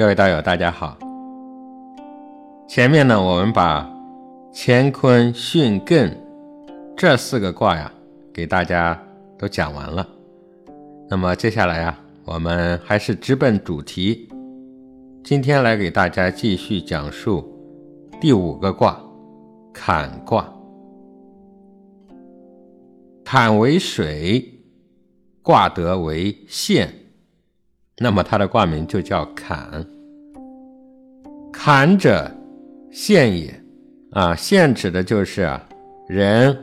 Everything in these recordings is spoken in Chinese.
各位道友，大家好。前面呢，我们把乾坤巽艮这四个卦呀，给大家都讲完了。那么接下来呀，我们还是直奔主题，今天来给大家继续讲述第五个卦——坎卦。坎为水，卦得为陷。那么它的卦名就叫坎，坎者陷也，啊，陷指的就是人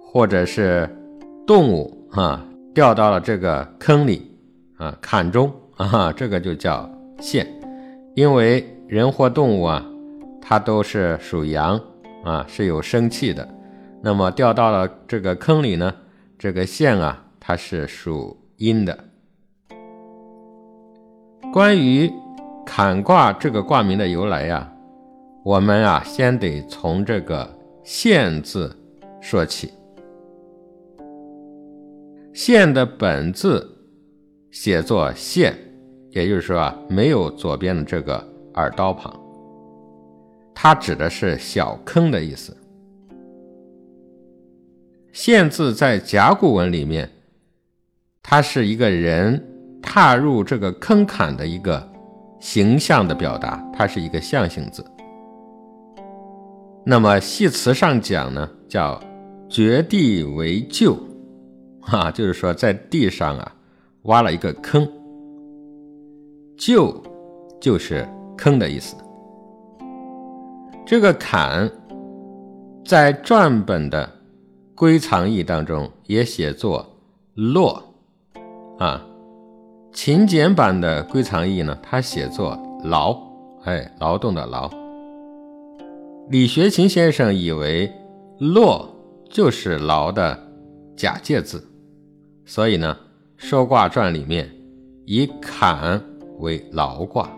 或者是动物啊掉到了这个坑里啊坎中啊，这个就叫陷，因为人或动物啊它都是属阳啊是有生气的，那么掉到了这个坑里呢，这个陷啊它是属阴的。关于坎卦这个卦名的由来呀，我们啊先得从这个“陷”字说起。“陷”的本字写作“陷”，也就是说啊，没有左边的这个耳刀旁，它指的是小坑的意思。“陷”字在甲骨文里面，它是一个人。踏入这个坑坎的一个形象的表达，它是一个象形字。那么戏词上讲呢，叫掘地为臼，哈，就是说在地上啊挖了一个坑，臼就是坑的意思。这个坎在篆本的归藏义当中也写作落，啊。秦简版的归藏义呢，它写作劳，哎，劳动的劳。李学勤先生以为洛就是劳的假借字，所以呢，《说卦传》里面以坎为劳卦，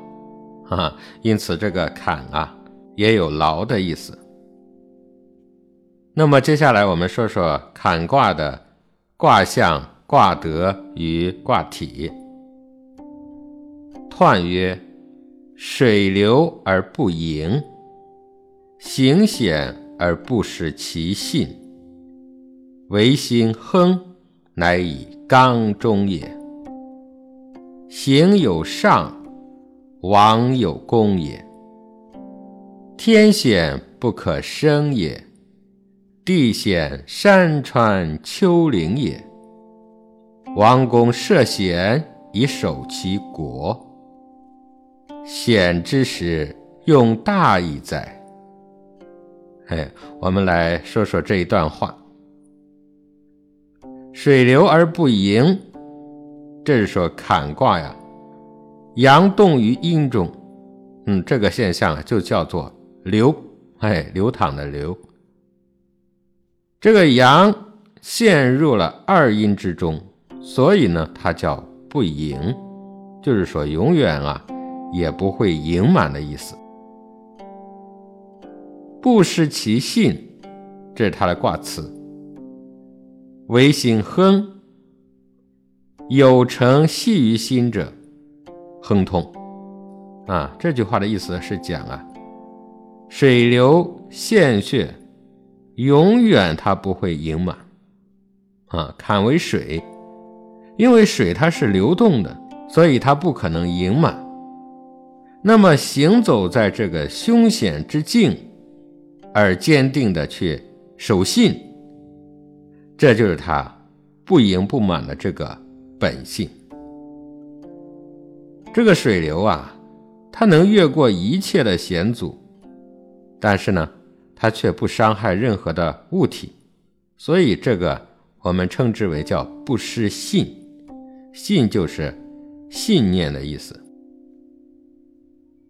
哈哈，因此这个坎啊也有劳的意思。那么接下来我们说说坎卦的卦象、卦德与卦体。彖曰：水流而不盈，行险而不失其信。唯心亨，乃以刚中也。行有上，王有功也。天险不可生也，地险山川丘陵也。王公涉险以守其国。险之时，用大义哉。哎，我们来说说这一段话：水流而不盈，这是说坎卦呀，阳动于阴中。嗯，这个现象就叫做流，哎，流淌的流。这个阳陷入了二阴之中，所以呢，它叫不盈，就是说永远啊。也不会盈满的意思。不失其信，这是他的卦辞。唯心亨，有成系于心者，亨通。啊，这句话的意思是讲啊，水流陷穴，永远它不会盈满。啊，坎为水，因为水它是流动的，所以它不可能盈满。那么行走在这个凶险之境，而坚定的去守信，这就是他不盈不满的这个本性。这个水流啊，它能越过一切的险阻，但是呢，它却不伤害任何的物体，所以这个我们称之为叫不失信。信就是信念的意思。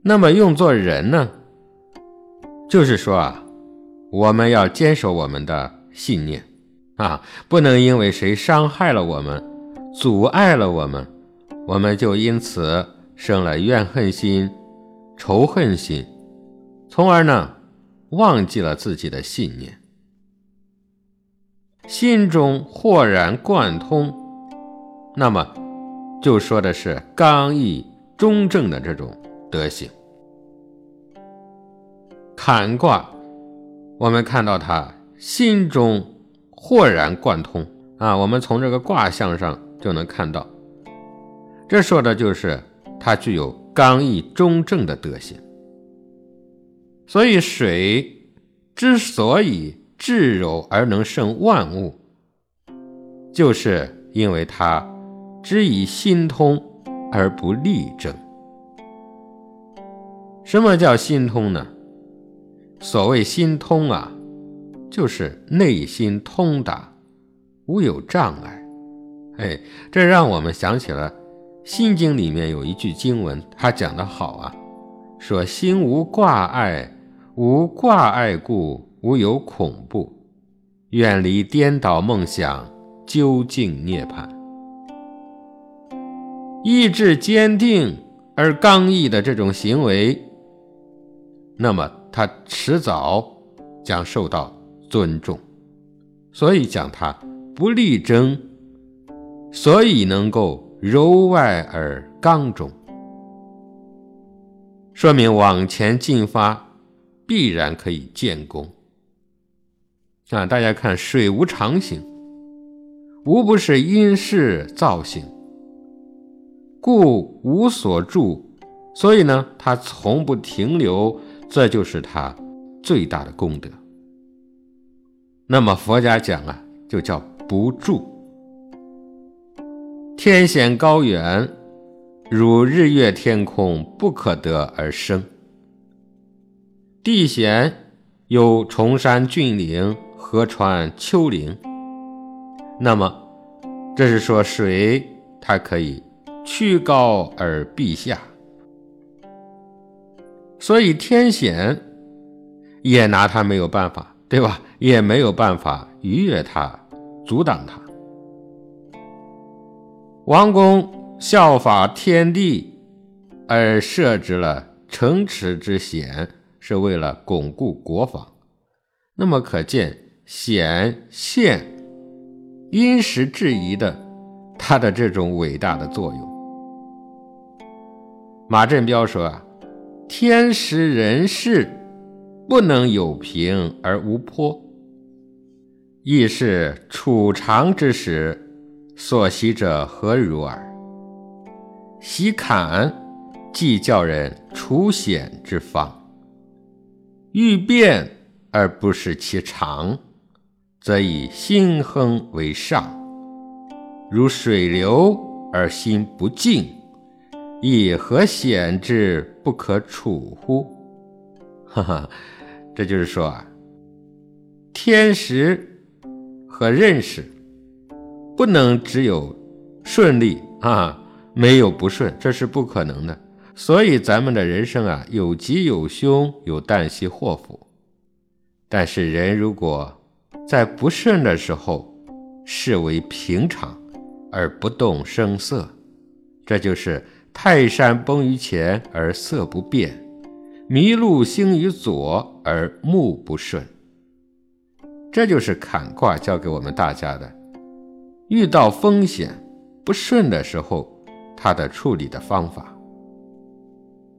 那么用作人呢，就是说啊，我们要坚守我们的信念啊，不能因为谁伤害了我们，阻碍了我们，我们就因此生了怨恨心、仇恨心，从而呢忘记了自己的信念，心中豁然贯通，那么就说的是刚毅中正的这种。德行。坎卦，我们看到他心中豁然贯通啊，我们从这个卦象上就能看到，这说的就是他具有刚毅中正的德行。所以水之所以至柔而能胜万物，就是因为它只以心通而不力争。什么叫心通呢？所谓心通啊，就是内心通达，无有障碍。哎，这让我们想起了《心经》里面有一句经文，它讲得好啊，说心无挂碍。无挂碍故，无有恐怖，远离颠倒梦想，究竟涅槃。意志坚定而刚毅的这种行为，那么他迟早将受到尊重。所以讲他不力争，所以能够柔外而刚中，说明往前进发。必然可以建功啊！大家看，水无常形，无不是因势造型，故无所住，所以呢，他从不停留，这就是他最大的功德。那么佛家讲啊，就叫不住。天险高远，如日月天空，不可得而生。地险有崇山峻岭、河川丘陵，那么这是说水它可以曲高而避下，所以天险也拿他没有办法，对吧？也没有办法逾越它、阻挡它。王公效法天地而设置了城池之险。是为了巩固国防，那么可见险县因时制宜的它的这种伟大的作用。马振彪说啊：“天时人事不能有平而无坡，亦是处长之时所习者何如耳？习坎，即教人处险之方。”欲变而不是其常，则以心亨为上；如水流而心不静，以何险之不可处乎？哈哈，这就是说啊，天时和认识不能只有顺利啊，没有不顺，这是不可能的。所以咱们的人生啊，有吉有凶，有旦夕祸福。但是人如果在不顺的时候视为平常而不动声色，这就是泰山崩于前而色不变，麋鹿兴于左而目不顺。这就是坎卦教给我们大家的：遇到风险不顺的时候，他的处理的方法。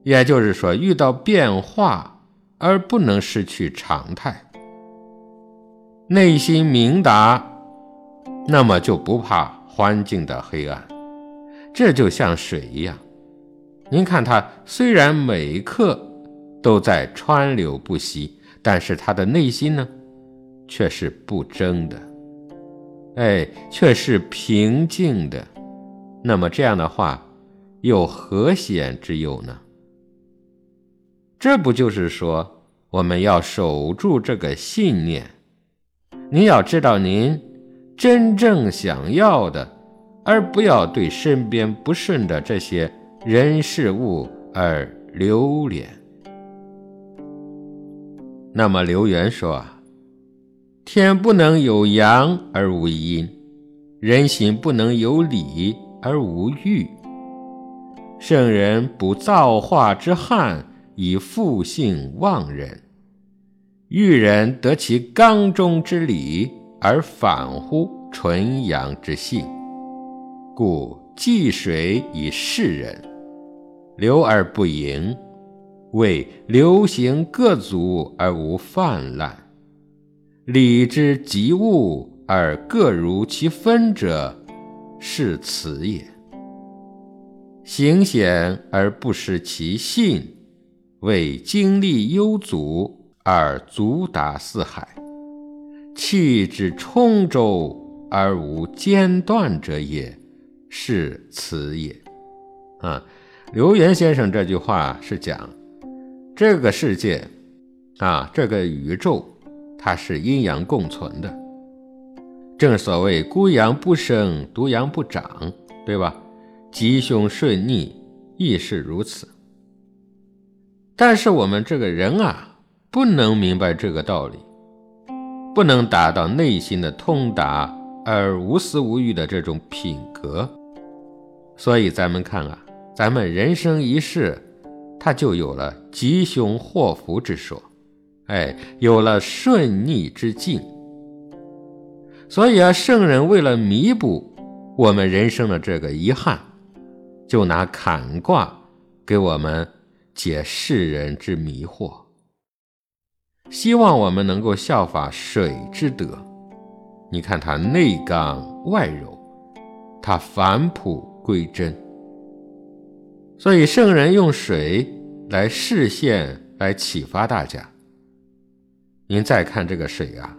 也就是说，遇到变化而不能失去常态，内心明达，那么就不怕环境的黑暗。这就像水一样，您看他虽然每刻都在川流不息，但是他的内心呢，却是不争的，哎，却是平静的。那么这样的话，有何险之有呢？这不就是说，我们要守住这个信念？您要知道您真正想要的，而不要对身边不顺的这些人事物而留恋。那么刘元说啊：“天不能有阳而无阴，人心不能有理而无欲。圣人不造化之旱。”以复性忘人，欲人得其刚中之理，而反乎纯阳之性，故济水以示人，流而不盈，谓流行各足而无泛滥。礼之极物而各如其分者，是此也。行险而不失其信，谓精力幽足而足达四海，气之充周而无间断者也，是此也。啊，刘源先生这句话是讲这个世界啊，这个宇宙。它是阴阳共存的，正所谓孤阳不生，独阳不长，对吧？吉凶顺逆亦是如此。但是我们这个人啊，不能明白这个道理，不能达到内心的通达而无私无欲的这种品格，所以咱们看啊，咱们人生一世，他就有了吉凶祸福之说。哎，有了顺逆之境，所以啊，圣人为了弥补我们人生的这个遗憾，就拿坎卦给我们解世人之迷惑，希望我们能够效法水之德。你看它内刚外柔，它返璞归真。所以圣人用水来示现，来启发大家。您再看这个水啊，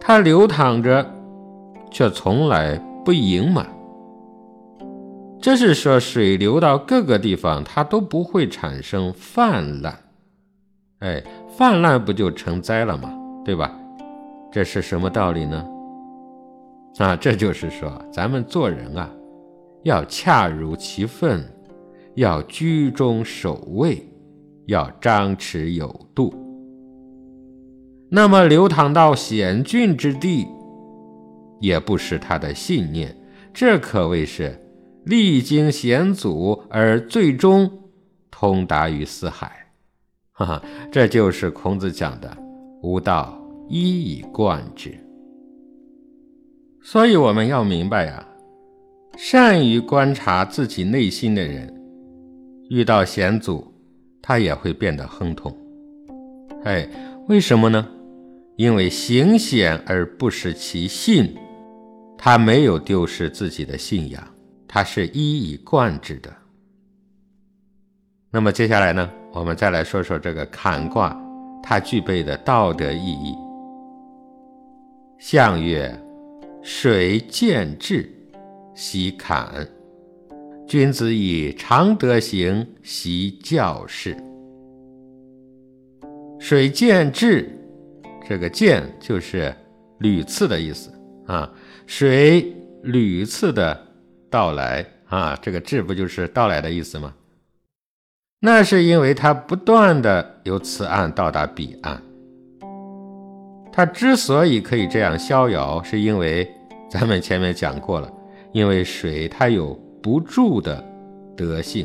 它流淌着，却从来不盈满。这是说，水流到各个地方，它都不会产生泛滥。哎，泛滥不就成灾了吗？对吧？这是什么道理呢？啊，这就是说，咱们做人啊，要恰如其分，要居中守位，要张弛有度。那么流淌到险峻之地，也不失他的信念，这可谓是历经险阻而最终通达于四海。哈哈，这就是孔子讲的“吾道一以贯之”。所以我们要明白呀，善于观察自己内心的人，遇到险阻，他也会变得亨通。哎，为什么呢？因为行险而不失其信，他没有丢失自己的信仰，他是一以贯之的。那么接下来呢，我们再来说说这个坎卦，它具备的道德意义。象曰：水见志，习坎。君子以常德行，习教事。水见志。这个见就是屡次的意思啊，水屡次的到来啊，这个至不就是到来的意思吗？那是因为它不断的由此岸到达彼岸。它之所以可以这样逍遥，是因为咱们前面讲过了，因为水它有不住的德性，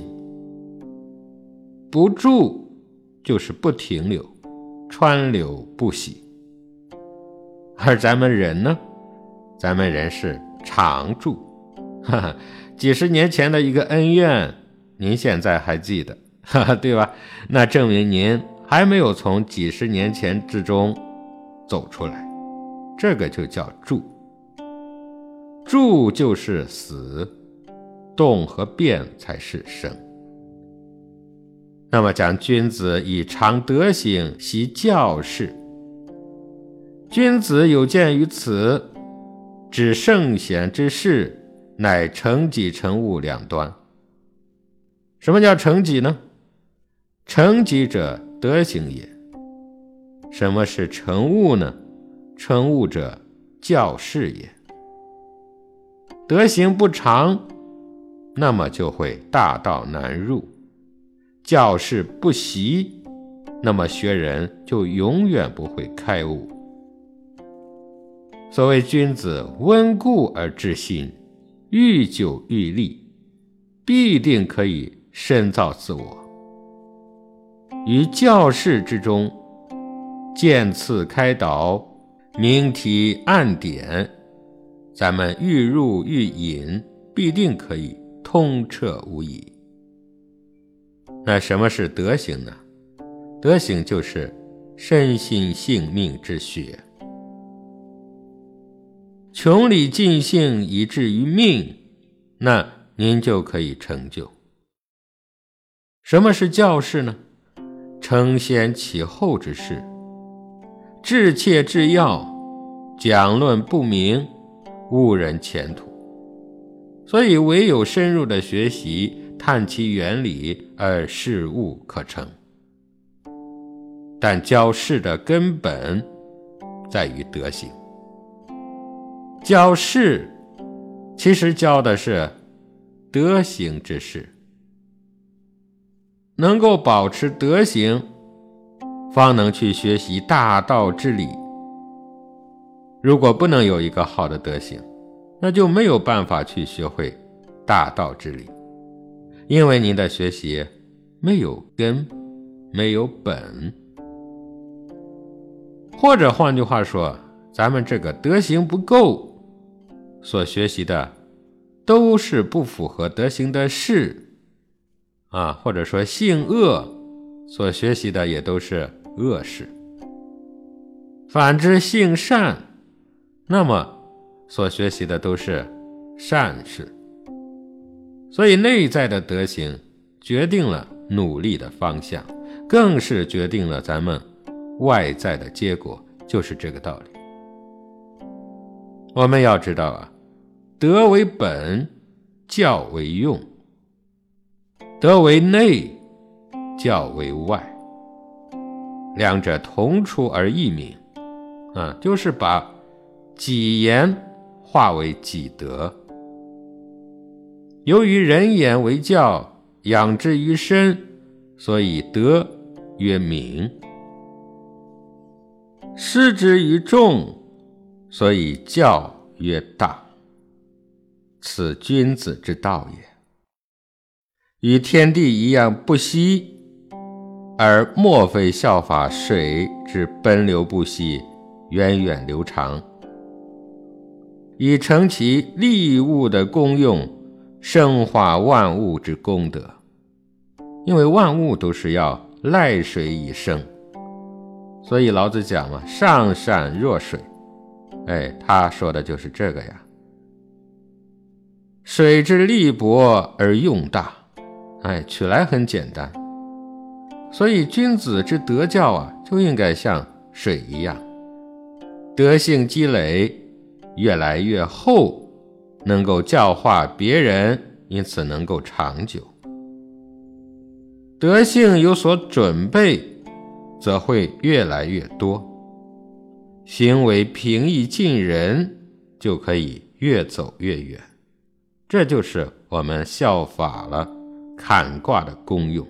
不住就是不停留，川流不息。而咱们人呢？咱们人是常住，哈哈，几十年前的一个恩怨，您现在还记得，哈哈，对吧？那证明您还没有从几十年前之中走出来，这个就叫住。住就是死，动和变才是生。那么讲君子以常德行，习教事。君子有见于此，指圣贤之事，乃成己成物两端。什么叫成己呢？成己者，德行也。什么是成物呢？成物者，教事也。德行不长，那么就会大道难入；教士不习，那么学人就永远不会开悟。所谓君子温故而知新，愈久愈立，必定可以深造自我。于教室之中，渐次开导，明提暗点，咱们愈入愈隐，必定可以通彻无疑。那什么是德行呢？德行就是身心性命之学，穷理尽性以至于命，那您就可以成就。什么是教士呢？承先启后之事，致切致要，讲论不明，误人前途。所以唯有深入的学习，探其原理，而事物可成。但教士的根本在于德行。教士其实教的是德行之事。能够保持德行，方能去学习大道之理。如果不能有一个好的德行，那就没有办法去学会大道之理，因为您的学习没有根，没有本。或者换句话说，咱们这个德行不够，所学习的都是不符合德行的事。啊，或者说性恶，所学习的也都是恶事；反之性善，那么所学习的都是善事。所以内在的德行决定了努力的方向，更是决定了咱们外在的结果，就是这个道理。我们要知道啊，德为本，教为用。德为内，教为外，两者同出而异名，啊，就是把己言化为己德。由于人言为教，养之于身，所以德曰明；施之于众，所以教曰大。此君子之道也。与天地一样不息，而莫非效法水之奔流不息、源远流长，以成其利物的功用，生化万物之功德。因为万物都是要赖水以生，所以老子讲嘛：“上善若水。”哎，他说的就是这个呀。水之利薄而用大。哎，取来很简单，所以君子之德教啊，就应该像水一样，德性积累越来越厚，能够教化别人，因此能够长久。德性有所准备，则会越来越多，行为平易近人，就可以越走越远。这就是我们效法了。坎卦的功用，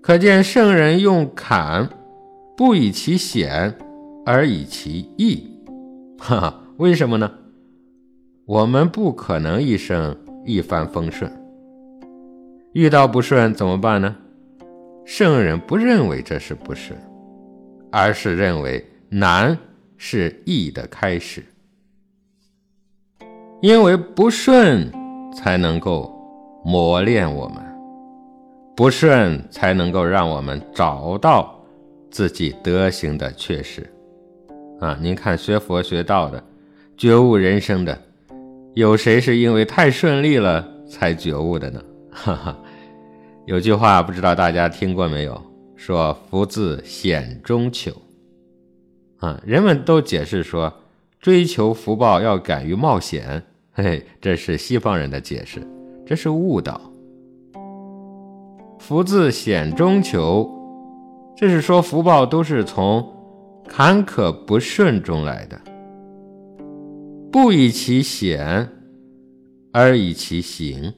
可见圣人用坎，不以其险，而以其易。哈哈，为什么呢？我们不可能一生一帆风顺，遇到不顺怎么办呢？圣人不认为这是不顺，而是认为难是易的开始，因为不顺。才能够磨练我们，不顺才能够让我们找到自己德行的缺失啊！您看，学佛学道的，觉悟人生的，有谁是因为太顺利了才觉悟的呢？哈哈，有句话不知道大家听过没有？说“福自险中求”，啊，人们都解释说，追求福报要敢于冒险。嘿嘿，这是西方人的解释，这是误导。福自险中求，这是说福报都是从坎坷不顺中来的。不以其险，而以其行，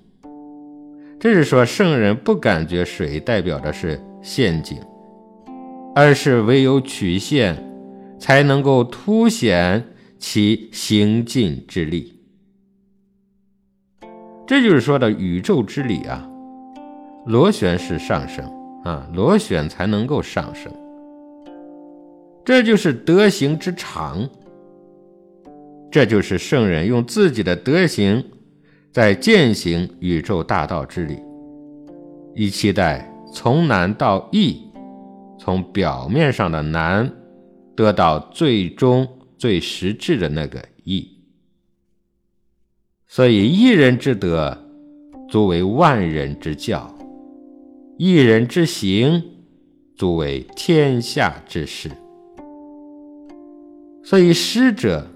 这是说圣人不感觉水代表的是陷阱，而是唯有曲线，才能够凸显其行进之力。这就是说的宇宙之理啊，螺旋式上升啊，螺旋才能够上升。这就是德行之长，这就是圣人用自己的德行在践行宇宙大道之理，以期待从难到易，从表面上的难得到最终最实质的那个易。所以，一人之德，足为万人之教；一人之行，足为天下之事。所以，师者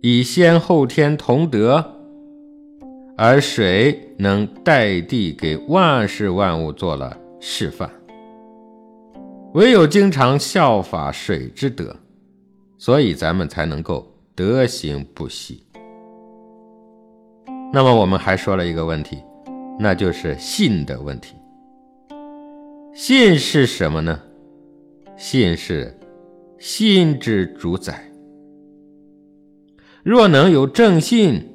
以先后天同德。而水能代地给万事万物做了示范，唯有经常效法水之德，所以咱们才能够德行不息。那么我们还说了一个问题，那就是信的问题。信是什么呢？信是心之主宰。若能有正信。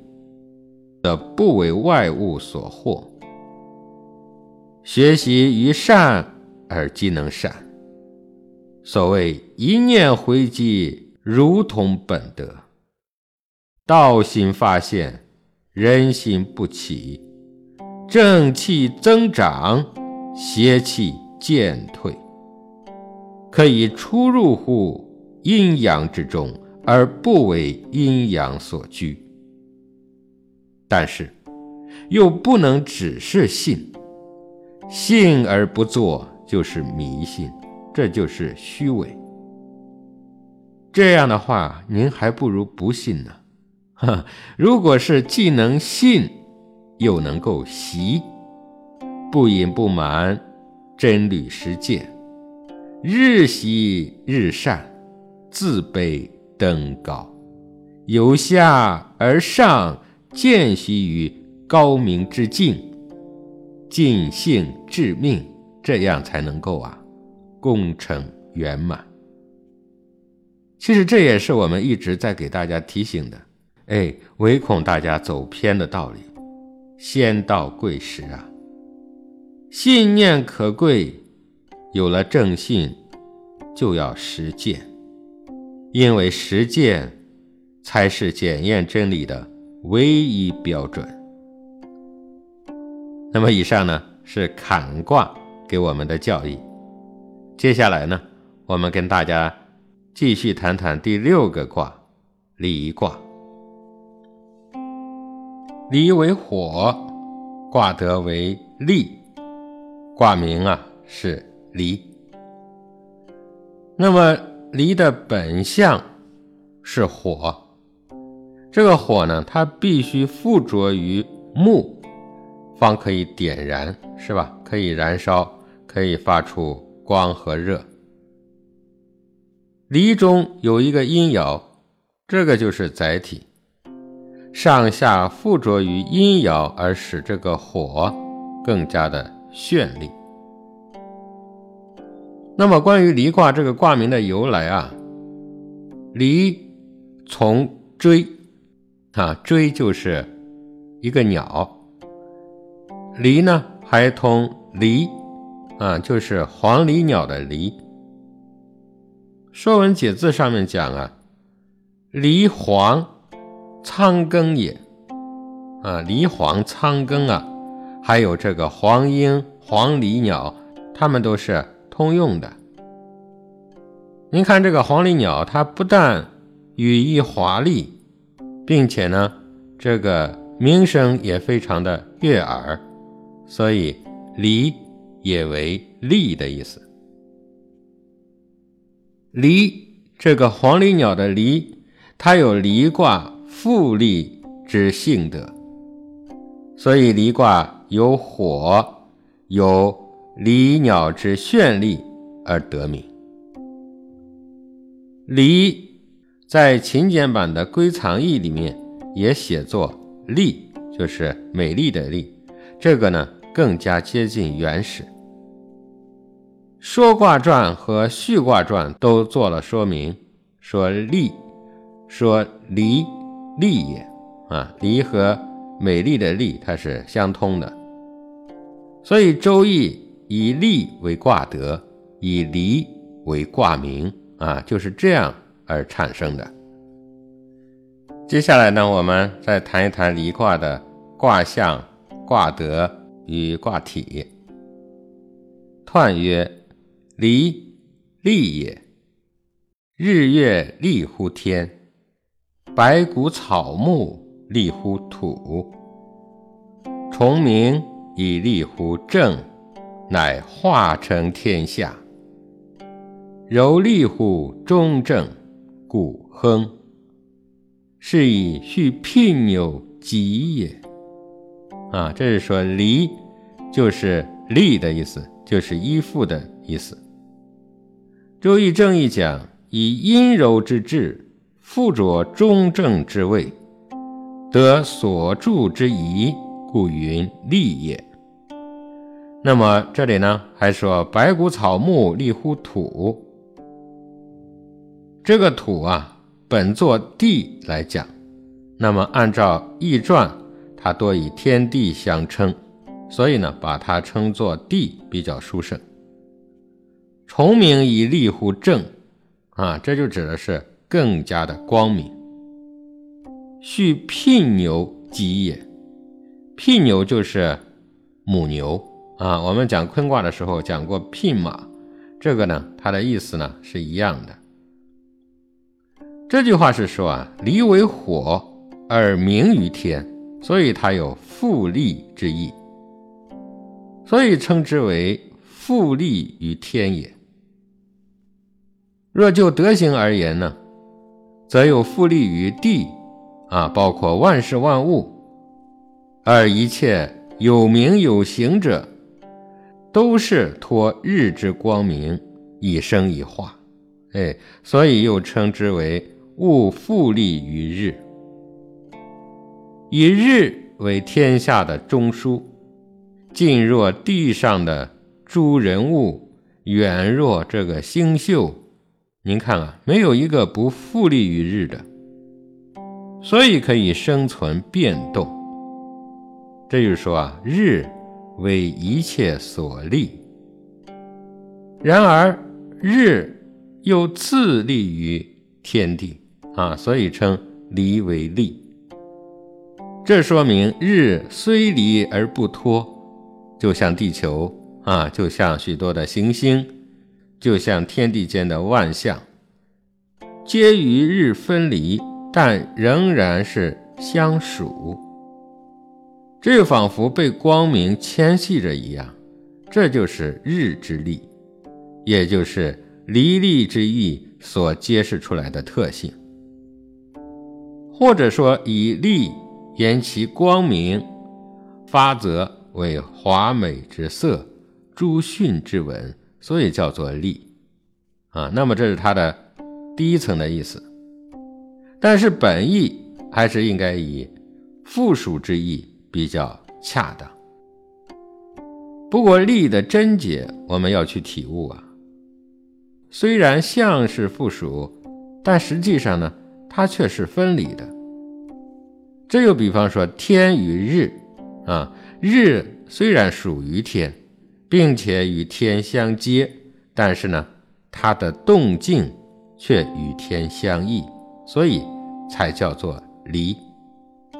则不为外物所惑，学习于善而即能善。所谓一念回击，如同本德。道心发现，人心不起，正气增长，邪气渐退，可以出入乎阴阳之中，而不为阴阳所拘。但是，又不能只是信，信而不做就是迷信，这就是虚伪。这样的话，您还不如不信呢。哈，如果是既能信，又能够习，不隐不瞒，真履实践，日习日善，自卑登高，由下而上。见习于高明之境，尽性致命，这样才能够啊，功成圆满。其实这也是我们一直在给大家提醒的，哎，唯恐大家走偏的道理。先到贵时啊，信念可贵，有了正信，就要实践，因为实践才是检验真理的。唯一标准。那么以上呢是坎卦给我们的教义。接下来呢，我们跟大家继续谈谈第六个卦离卦。离为火，卦得为利，卦名啊是离。那么离的本相是火。这个火呢，它必须附着于木，方可以点燃，是吧？可以燃烧，可以发出光和热。离中有一个阴爻，这个就是载体，上下附着于阴爻，而使这个火更加的绚丽。那么，关于离卦这个卦名的由来啊，离从追。啊，追就是一个鸟，离呢还通离，啊，就是黄鹂鸟的离。《说文解字》上面讲啊，离黄，苍庚也，啊，离黄苍庚啊，还有这个黄莺、黄鹂鸟，它们都是通用的。您看这个黄鹂鸟，它不但羽翼华丽。并且呢，这个名声也非常的悦耳，所以“离”也为“利”的意思。离这个黄鹂鸟的离，它有离卦复利之性德，所以离卦有火，有离鸟之绚丽而得名。离。在秦简版的《归藏异》里面也写作“丽”，就是美丽的“丽”，这个呢更加接近原始。《说卦传》和《序卦传》都做了说明，说“丽”，说“离”，“丽”也啊，“离”和美丽的“丽”它是相通的。所以《周易》以“利”为卦德，以“离”为卦名啊，就是这样。而产生的。接下来呢，我们再谈一谈离卦的卦象、卦德与卦体。彖曰：离，利也。日月利乎天，白骨草木利乎土。虫鸣以利乎正，乃化成天下。柔利乎中正，故亨。是以续聘有吉也。啊，这是说离，就是利的意思，就是依附的意思。周易正义讲：以阴柔之志，附着中正之位，得所助之宜，故云利也。那么这里呢，还说白骨草木立乎土，这个土啊。本作地来讲，那么按照易传，它多以天地相称，所以呢，把它称作地比较殊胜。重明以立乎正，啊，这就指的是更加的光明。续聘牛吉也，聘牛就是母牛啊。我们讲坤卦的时候讲过聘马，这个呢，它的意思呢是一样的。这句话是说啊，离为火而明于天，所以它有复利之意，所以称之为复利于天也。若就德行而言呢，则有复利于地啊，包括万事万物，而一切有名有形者，都是托日之光明以生以化，哎，所以又称之为。物复利于日，以日为天下的中枢，近若地上的诸人物，远若这个星宿。您看啊，没有一个不复利于日的，所以可以生存变动。这就是说啊，日为一切所立。然而日又自立于天地。啊，所以称离为利。这说明日虽离而不脱，就像地球啊，就像许多的行星，就像天地间的万象，皆与日分离，但仍然是相属。这仿佛被光明牵系着一样，这就是日之力，也就是离力之意所揭示出来的特性。或者说以利言其光明，发则为华美之色，诸训之文，所以叫做利啊。那么这是它的第一层的意思，但是本意还是应该以附属之意比较恰当。不过力的真解我们要去体悟啊。虽然像是附属，但实际上呢？它却是分离的。这又比方说天与日，啊，日虽然属于天，并且与天相接，但是呢，它的动静却与天相异，所以才叫做离，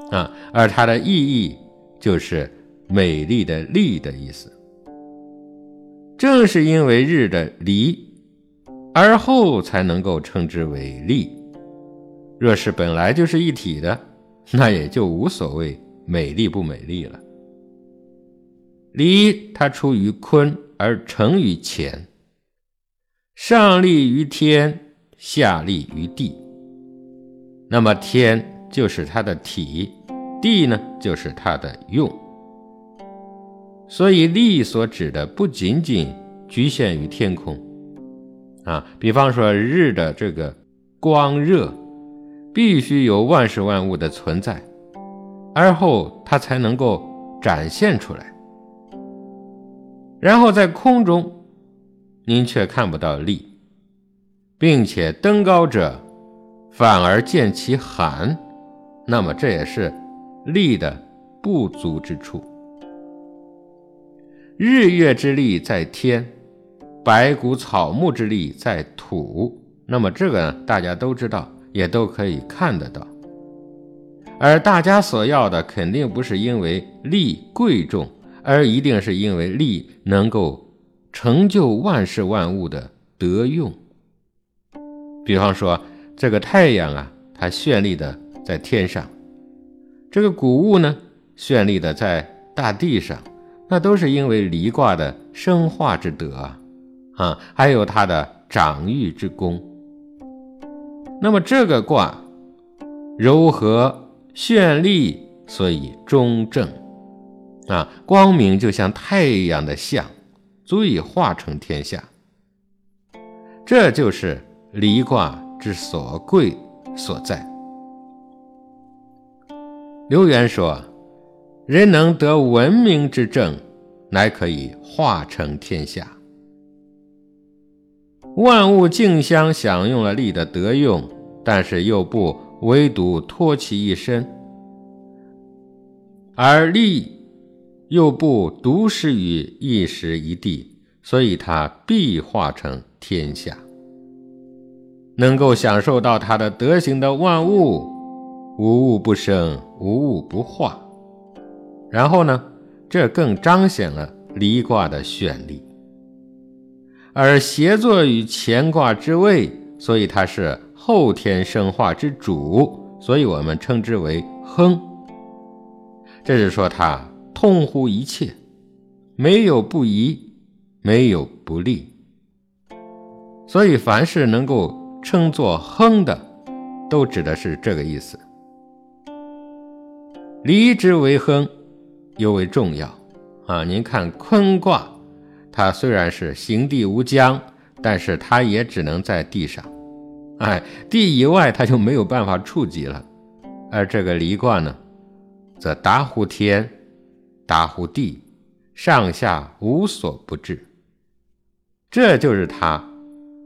啊，而它的意义就是美丽的丽的意思。正是因为日的离，而后才能够称之为丽。若是本来就是一体的，那也就无所谓美丽不美丽了。离它出于坤而成于乾，上立于天，下立于地。那么天就是它的体，地呢就是它的用。所以力所指的不仅仅局限于天空啊，比方说日的这个光热。必须有万事万物的存在，而后它才能够展现出来。然后在空中，您却看不到力，并且登高者反而见其寒，那么这也是力的不足之处。日月之力在天，白骨草木之力在土，那么这个呢大家都知道。也都可以看得到，而大家所要的肯定不是因为力贵重，而一定是因为力能够成就万事万物的德用。比方说，这个太阳啊，它绚丽的在天上；这个谷物呢，绚丽的在大地上，那都是因为离卦的生化之德啊，啊，还有它的长育之功。那么这个卦柔和绚丽，所以中正啊，光明就像太阳的像，足以化成天下。这就是离卦之所贵所在。刘元说：“人能得文明之正，乃可以化成天下。”万物竞相享用了力的德用，但是又不唯独托其一身，而力又不独施于一时一地，所以它必化成天下。能够享受到它的德行的万物，无物不生，无物不化。然后呢，这更彰显了离卦的绚丽。而协作于乾卦之位，所以它是后天生化之主，所以我们称之为亨。这是说它通乎一切，没有不宜，没有不利。所以凡是能够称作亨的，都指的是这个意思。离之为亨，尤为重要啊！您看坤卦。它虽然是行地无疆，但是它也只能在地上，哎，地以外它就没有办法触及了。而这个离卦呢，则达乎天，达乎地，上下无所不至。这就是它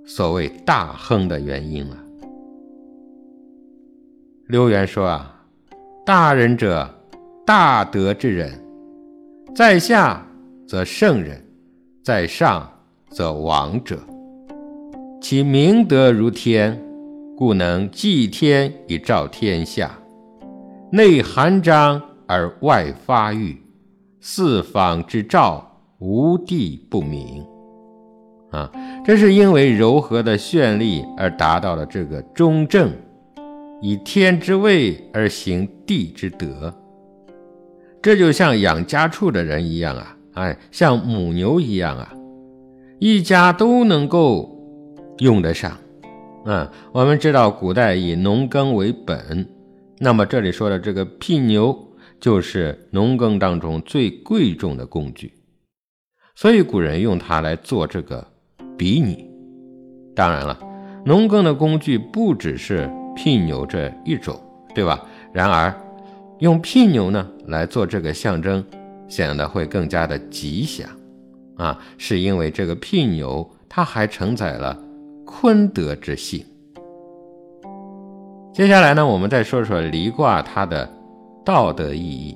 所谓大亨的原因了。刘元说啊，大人者，大德之人，在下则圣人。在上则王者，其明德如天，故能祭天以照天下，内含章而外发育，四方之照，无地不明。啊，这是因为柔和的绚丽而达到了这个中正，以天之位而行地之德。这就像养家畜的人一样啊。哎，像母牛一样啊，一家都能够用得上。嗯，我们知道古代以农耕为本，那么这里说的这个聘牛就是农耕当中最贵重的工具，所以古人用它来做这个比拟。当然了，农耕的工具不只是聘牛这一种，对吧？然而，用聘牛呢来做这个象征。显得会更加的吉祥，啊，是因为这个聘牛它还承载了坤德之性。接下来呢，我们再说说离卦它的道德意义。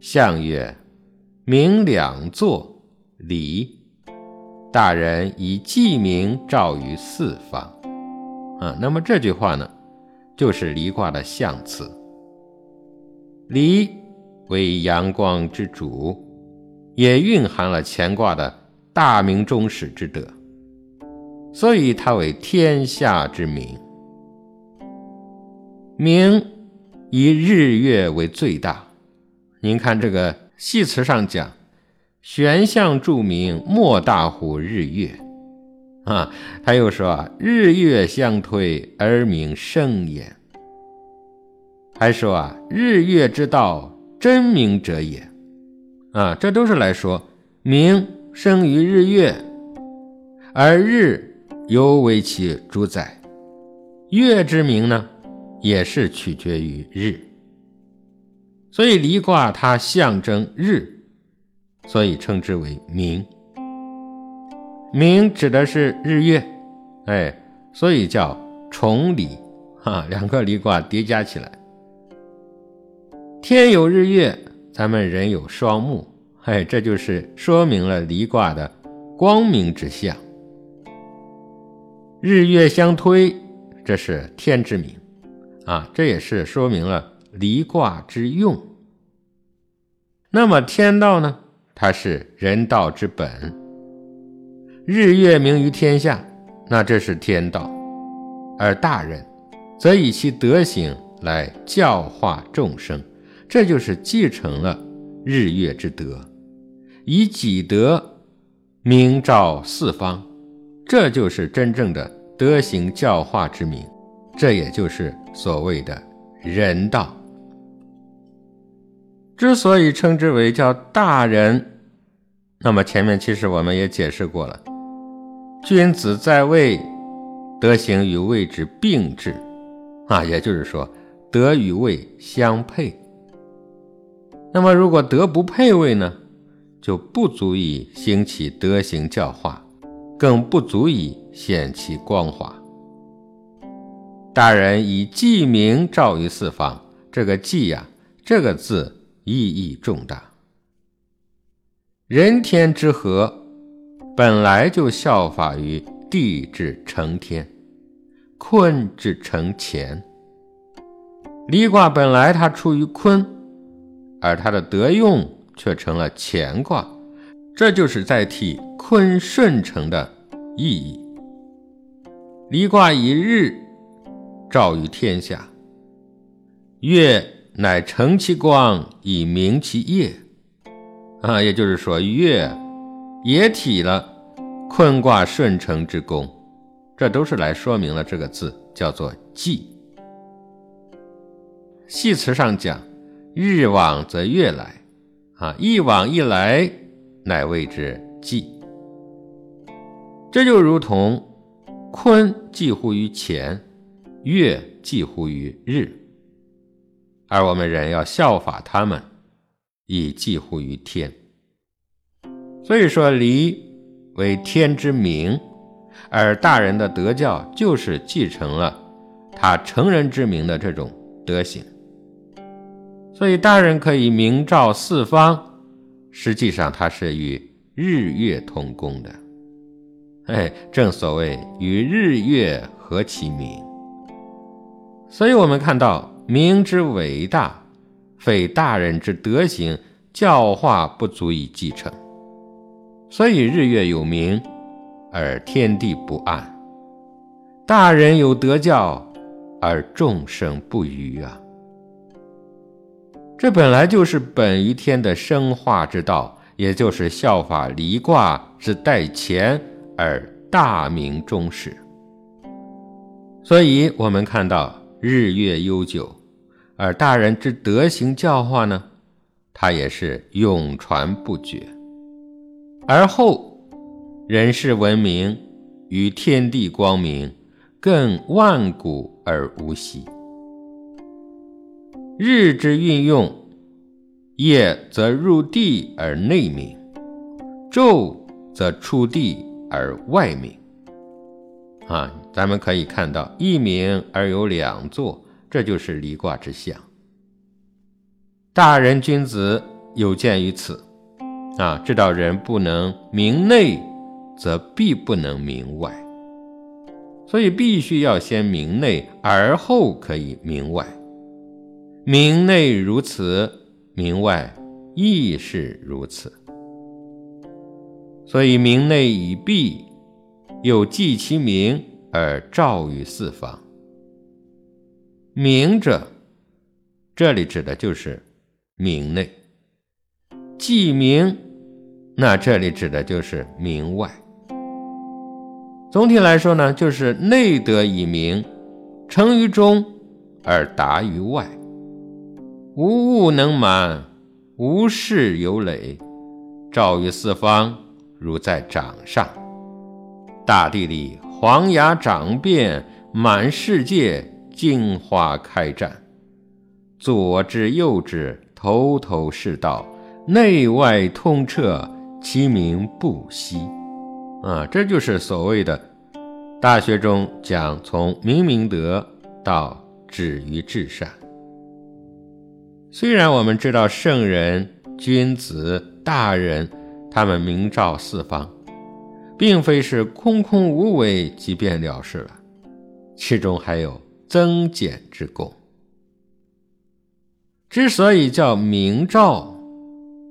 象曰：明两作，离。大人以记明照于四方。啊，那么这句话呢，就是离卦的象辞。离。为阳光之主，也蕴含了乾卦的大明中始之德，所以它为天下之明。明以日月为最大。您看这个系词上讲，玄象著名，莫大乎日月。啊，他又说啊，日月相推而明生也。还说啊，日月之道。真明者也，啊，这都是来说明生于日月，而日犹为其主宰，月之明呢，也是取决于日。所以离卦它象征日，所以称之为明。明指的是日月，哎，所以叫重离，哈，两个离卦叠加起来。天有日月，咱们人有双目，哎，这就是说明了离卦的光明之象。日月相推，这是天之明，啊，这也是说明了离卦之用。那么天道呢？它是人道之本，日月明于天下，那这是天道，而大人则以其德行来教化众生，这就是继承了日月之德，以己德明照四方，这就是真正的德行教化之名，这也就是所谓的人道。之所以称之为叫大人，那么前面其实我们也解释过了，君子在位，德行与位之并置，啊，也就是说德与位相配。那么如果德不配位呢，就不足以兴起德行教化，更不足以显其光华。大人以记名照于四方，这个记呀，这个字。意义重大。人天之和，本来就效法于地之成天，坤之成乾。离卦本来它出于坤，而它的德用却成了乾卦，这就是在替坤顺承的意义。离卦以日照于天下，月。乃成其光以明其夜，啊，也就是说，月也体了坤卦顺承之功，这都是来说明了这个字叫做纪。戏词上讲，日往则月来，啊，一往一来，乃谓之纪。这就如同坤寄乎于乾，月寄乎于日。而我们人要效法他们，以寄乎于天。所以说，离为天之名，而大人的德教就是继承了他成人之名的这种德行。所以，大人可以明照四方，实际上他是与日月同工的。哎，正所谓与日月合其名。所以我们看到。明之伟大，非大人之德行教化不足以继承，所以日月有明，而天地不暗；大人有德教，而众生不愚啊！这本来就是本于天的生化之道，也就是效法离卦之代乾而大明终始。所以，我们看到日月悠久。而大人之德行教化呢，它也是永传不绝。而后人世文明与天地光明，更万古而无息。日之运用，夜则入地而内明，昼则出地而外明。啊，咱们可以看到一明而有两座。这就是离卦之象。大人君子有鉴于此，啊，知道人不能明内，则必不能明外，所以必须要先明内，而后可以明外。明内如此，明外亦是如此。所以明内以闭，又记其明而照于四方。明者，这里指的就是明内；既明，那这里指的就是明外。总体来说呢，就是内得以明，成于中而达于外。无物能满，无事有累，照于四方，如在掌上。大地里黄芽长遍，满世界。金花开战，左至右至，头头是道，内外通彻，其名不息。啊，这就是所谓的《大学》中讲从明明德到止于至善。虽然我们知道圣人、君子、大人，他们明照四方，并非是空空无为即便了事了，其中还有。增减之功。之所以叫明照，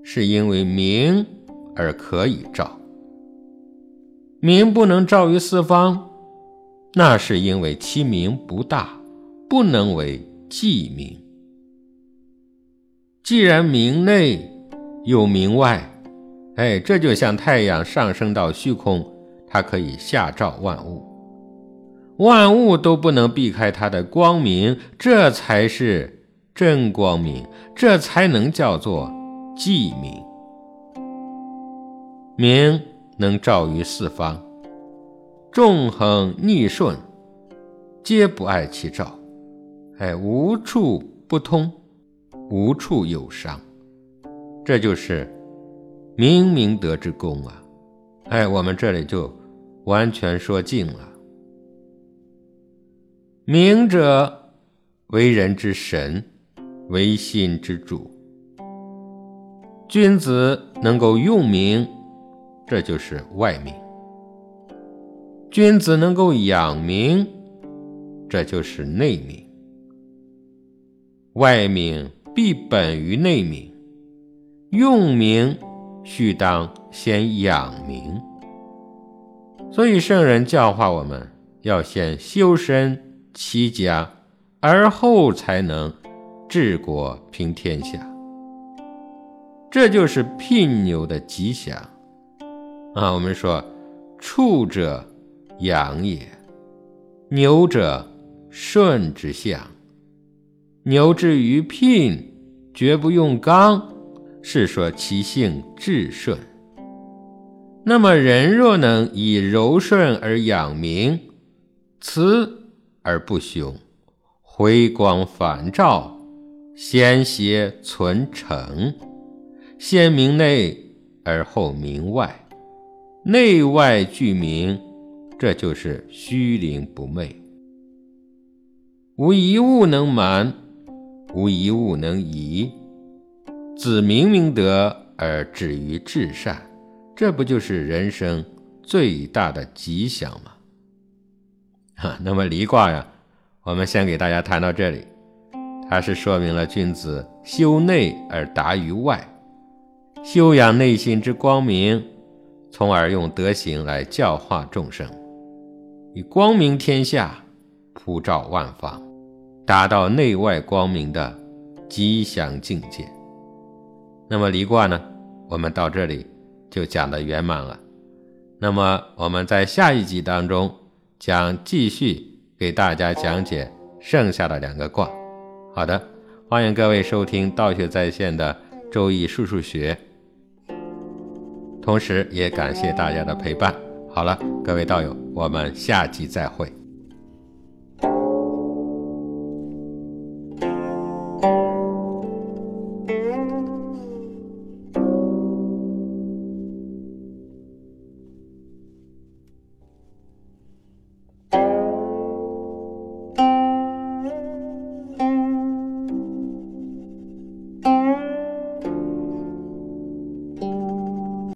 是因为明而可以照。明不能照于四方，那是因为其名不大，不能为记明。既然明内有明外，哎，这就像太阳上升到虚空，它可以下照万物，万物都不能避开它的光明，这才是。真光明，这才能叫做寂明。明能照于四方，纵横逆顺，皆不爱其照。哎，无处不通，无处有伤。这就是明明德之功啊！哎，我们这里就完全说尽了。明者，为人之神。为心之主，君子能够用名，这就是外名；君子能够养名，这就是内名。外名必本于内名，用名须当先养名。所以圣人教化我们要先修身齐家，而后才能。治国平天下，这就是聘牛的吉祥啊！我们说，畜者养也，牛者顺之象。牛至于聘，绝不用刚，是说其性至顺。那么人若能以柔顺而养民，慈而不凶，回光返照。先邪存诚，先明内而后明外，内外俱明，这就是虚灵不昧。无一物能瞒，无一物能移。子明明德而止于至善，这不就是人生最大的吉祥吗？哈，那么离卦呀，我们先给大家谈到这里。它是说明了君子修内而达于外，修养内心之光明，从而用德行来教化众生，以光明天下，普照万方，达到内外光明的吉祥境界。那么离卦呢？我们到这里就讲的圆满了。那么我们在下一集当中将继续给大家讲解剩下的两个卦。好的，欢迎各位收听道学在线的周易数数学，同时也感谢大家的陪伴。好了，各位道友，我们下集再会。